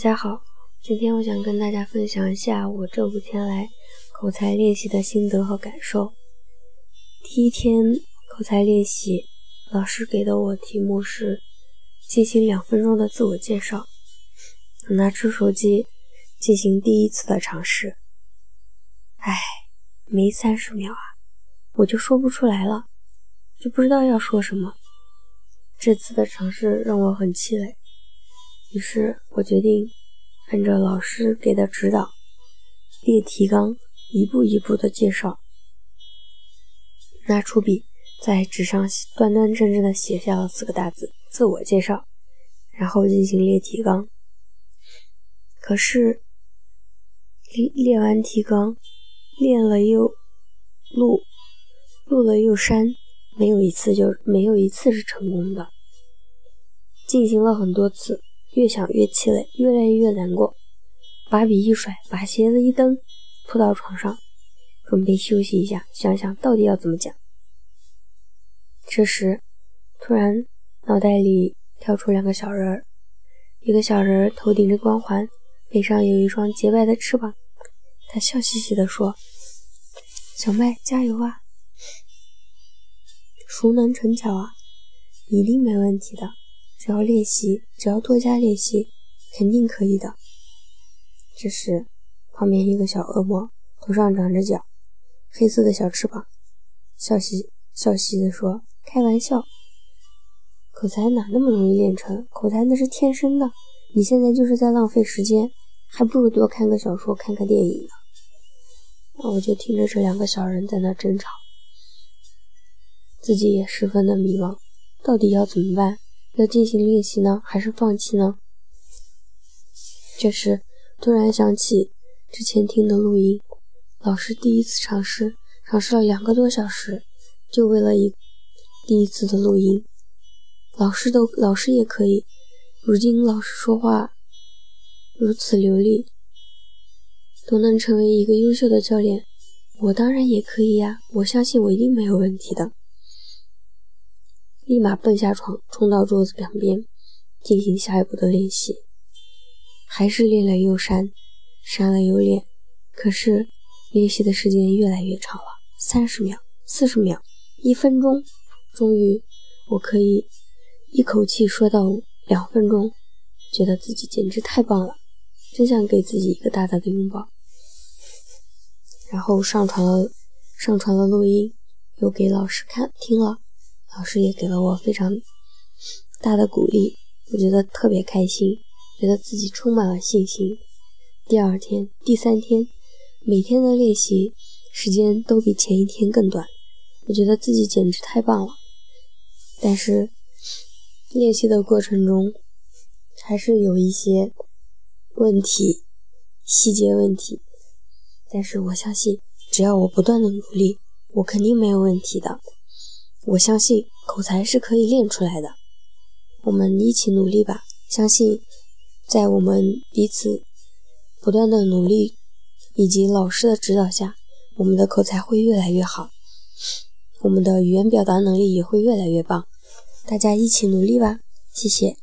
大家好，今天我想跟大家分享一下我这五天来口才练习的心得和感受。第一天口才练习，老师给的我题目是进行两分钟的自我介绍。拿出手机进行第一次的尝试，唉，没三十秒啊，我就说不出来了，就不知道要说什么。这次的尝试让我很气馁。于是我决定按照老师给的指导列提纲，一步一步的介绍。拿出笔，在纸上端端正正的写下了四个大字“自我介绍”，然后进行列提纲。可是列列完提纲，练了又录，录了又删，没有一次就没有一次是成功的。进行了很多次。越想越气馁，越来越难过，把笔一甩，把鞋子一蹬，扑到床上，准备休息一下，想想到底要怎么讲。这时，突然脑袋里跳出两个小人儿，一个小人儿头顶着光环，背上有一双洁白的翅膀，他笑嘻嘻地说：“小麦，加油啊！熟能成巧啊，一定没问题的。”只要练习，只要多加练习，肯定可以的。这时，旁边一个小恶魔，头上长着角，黑色的小翅膀，笑嘻笑嘻的说：“开玩笑，口才哪那么容易练成？口才那是天生的。你现在就是在浪费时间，还不如多看个小说，看看电影呢。”那我就听着这两个小人在那争吵，自己也十分的迷茫，到底要怎么办？要进行练习呢，还是放弃呢？这时突然想起之前听的录音，老师第一次尝试，尝试了两个多小时，就为了一第一次的录音。老师都老师也可以，如今老师说话如此流利，都能成为一个优秀的教练，我当然也可以呀！我相信我一定没有问题的。立马蹦下床，冲到桌子旁边，进行下一步的练习。还是练了又删，删了又练。可是练习的时间越来越长了，三十秒、四十秒、一分钟，终于我可以一口气说到两分钟，觉得自己简直太棒了，真想给自己一个大大的拥抱。然后上传了上传了录音，又给老师看听了。老师也给了我非常大的鼓励，我觉得特别开心，觉得自己充满了信心。第二天、第三天，每天的练习时间都比前一天更短，我觉得自己简直太棒了。但是练习的过程中还是有一些问题、细节问题，但是我相信，只要我不断的努力，我肯定没有问题的。我相信口才是可以练出来的，我们一起努力吧！相信在我们彼此不断的努力以及老师的指导下，我们的口才会越来越好，我们的语言表达能力也会越来越棒。大家一起努力吧！谢谢。